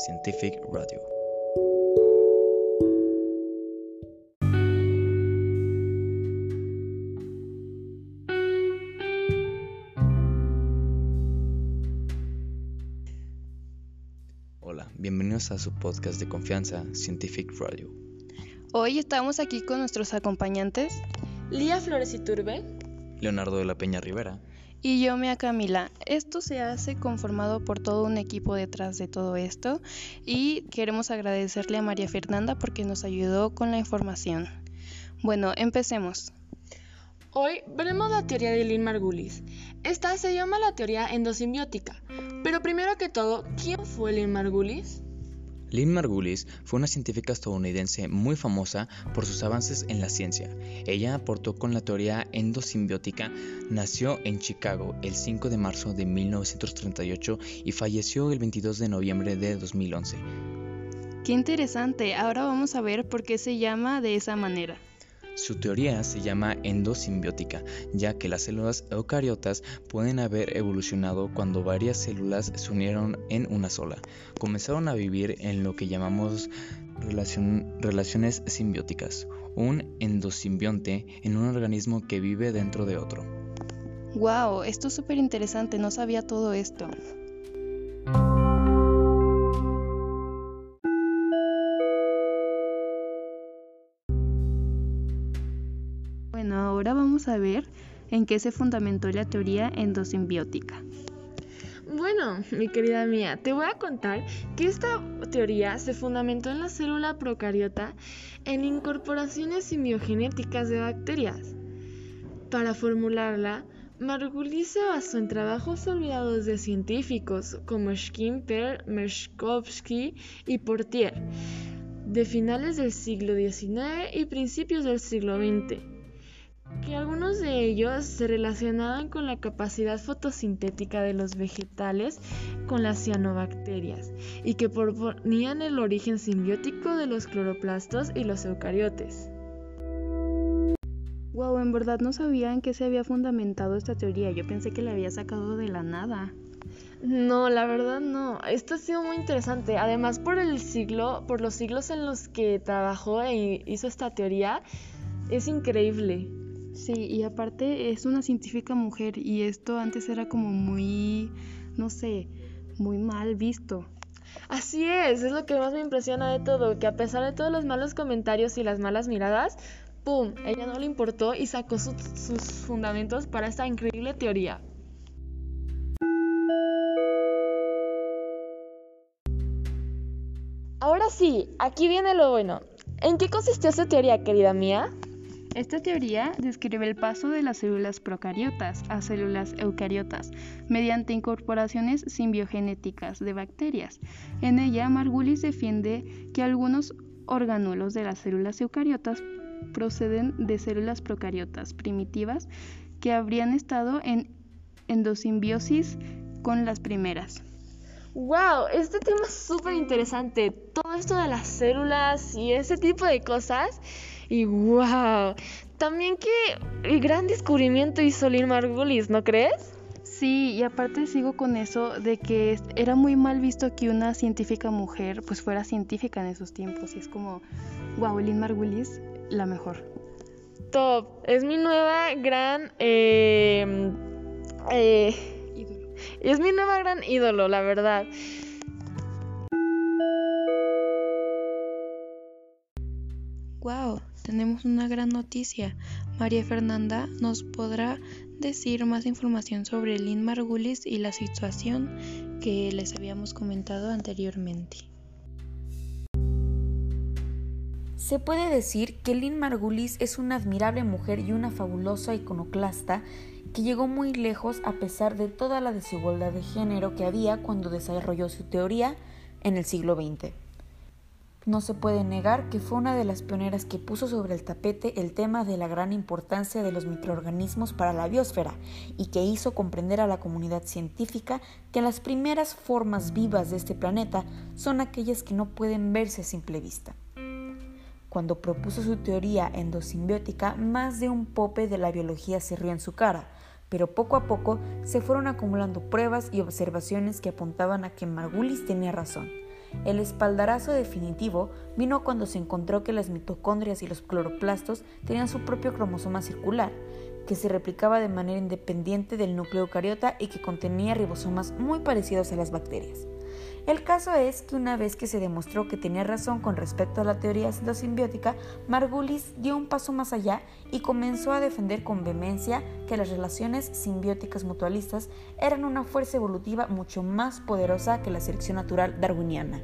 Scientific Radio. Hola, bienvenidos a su podcast de confianza Scientific Radio. Hoy estamos aquí con nuestros acompañantes Lía Flores Iturbe, Leonardo de la Peña Rivera, y yo, Mia Camila. Esto se hace conformado por todo un equipo detrás de todo esto y queremos agradecerle a María Fernanda porque nos ayudó con la información. Bueno, empecemos. Hoy veremos la teoría de Lynn Margulis. Esta se llama la teoría endosimbiótica. Pero primero que todo, ¿quién fue Lynn Margulis? Lynn Margulis fue una científica estadounidense muy famosa por sus avances en la ciencia. Ella aportó con la teoría endosimbiótica, nació en Chicago el 5 de marzo de 1938 y falleció el 22 de noviembre de 2011. Qué interesante, ahora vamos a ver por qué se llama de esa manera. Su teoría se llama endosimbiótica, ya que las células eucariotas pueden haber evolucionado cuando varias células se unieron en una sola. Comenzaron a vivir en lo que llamamos relaciones simbióticas, un endosimbionte en un organismo que vive dentro de otro. Wow, esto es súper interesante, no sabía todo esto. Bueno, ahora vamos a ver en qué se fundamentó la teoría endosimbiótica. Bueno, mi querida mía, te voy a contar que esta teoría se fundamentó en la célula procariota en incorporaciones simbiogenéticas de bacterias. Para formularla, Margulis se basó en trabajos olvidados de científicos como Schimper, Merschkowski y Portier, de finales del siglo XIX y principios del siglo XX que algunos de ellos se relacionaban con la capacidad fotosintética de los vegetales con las cianobacterias y que proponían el origen simbiótico de los cloroplastos y los eucariotes. Wow, en verdad no sabía en qué se había fundamentado esta teoría. Yo pensé que la había sacado de la nada. No, la verdad no. Esto ha sido muy interesante. Además, por el siglo, por los siglos en los que trabajó e hizo esta teoría, es increíble. Sí, y aparte es una científica mujer y esto antes era como muy, no sé, muy mal visto. Así es, es lo que más me impresiona de todo, que a pesar de todos los malos comentarios y las malas miradas, ¡pum! Ella no le importó y sacó sus fundamentos para esta increíble teoría. Ahora sí, aquí viene lo bueno. ¿En qué consistió esta teoría, querida mía? Esta teoría describe el paso de las células procariotas a células eucariotas mediante incorporaciones simbiogenéticas de bacterias. En ella, Margulis defiende que algunos organulos de las células eucariotas proceden de células procariotas primitivas que habrían estado en endosimbiosis con las primeras. ¡Wow! Este tema es súper interesante. Todo esto de las células y ese tipo de cosas y wow, también qué gran descubrimiento hizo Lynn Margulis, ¿no crees? Sí, y aparte sigo con eso de que era muy mal visto que una científica mujer pues fuera científica en esos tiempos. Y es como, wow, Lynn Margulis, la mejor. Top, es mi nueva gran... Eh, eh, ídolo. Es mi nueva gran ídolo, la verdad. Wow, tenemos una gran noticia. María Fernanda nos podrá decir más información sobre Lynn Margulis y la situación que les habíamos comentado anteriormente. Se puede decir que Lynn Margulis es una admirable mujer y una fabulosa iconoclasta que llegó muy lejos a pesar de toda la desigualdad de género que había cuando desarrolló su teoría en el siglo XX. No se puede negar que fue una de las pioneras que puso sobre el tapete el tema de la gran importancia de los microorganismos para la biosfera y que hizo comprender a la comunidad científica que las primeras formas vivas de este planeta son aquellas que no pueden verse a simple vista. Cuando propuso su teoría endosimbiótica, más de un pope de la biología se rió en su cara, pero poco a poco se fueron acumulando pruebas y observaciones que apuntaban a que Margulis tenía razón El espaldarazo definitivo vino cuando se encontró que las mitocondrias y los cloroplastos tenían su propio cromosoma circular, que se replicaba de manera independiente del núcleo eucariota y que contenía ribosomas muy parecidos a las bacterias. El caso es que una vez que se demostró que tenía razón con respecto a la teoría endosimbiótica, Margulis dio un paso más allá y comenzó a defender con vehemencia que las relaciones simbióticas mutualistas eran una fuerza evolutiva mucho más poderosa que la selección natural darwiniana.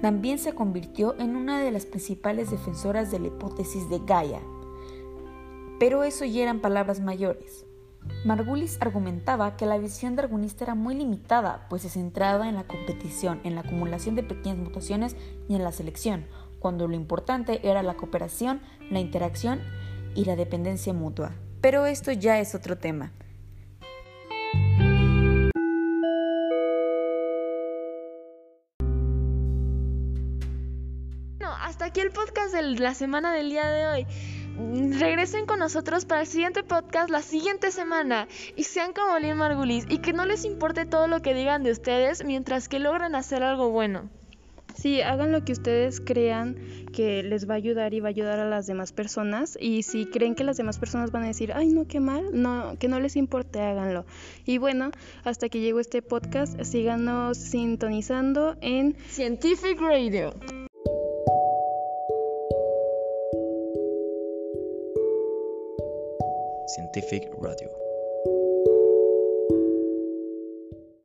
También se convirtió en una de las principales defensoras de la hipótesis de Gaia. Pero eso ya eran palabras mayores. Margulis argumentaba que la visión darwinista era muy limitada, pues se centraba en la competición, en la acumulación de pequeñas mutaciones y en la selección, cuando lo importante era la cooperación, la interacción y la dependencia mutua. Pero esto ya es otro tema. Hasta aquí el podcast de la semana del día de hoy regresen con nosotros para el siguiente podcast la siguiente semana y sean como Lynn Margulis y que no les importe todo lo que digan de ustedes mientras que logren hacer algo bueno. Sí, hagan lo que ustedes crean que les va a ayudar y va a ayudar a las demás personas. Y si creen que las demás personas van a decir, ay, no, qué mal, no, que no les importe, háganlo. Y bueno, hasta que llegó este podcast, síganos sintonizando en Scientific Radio. Scientific Radio.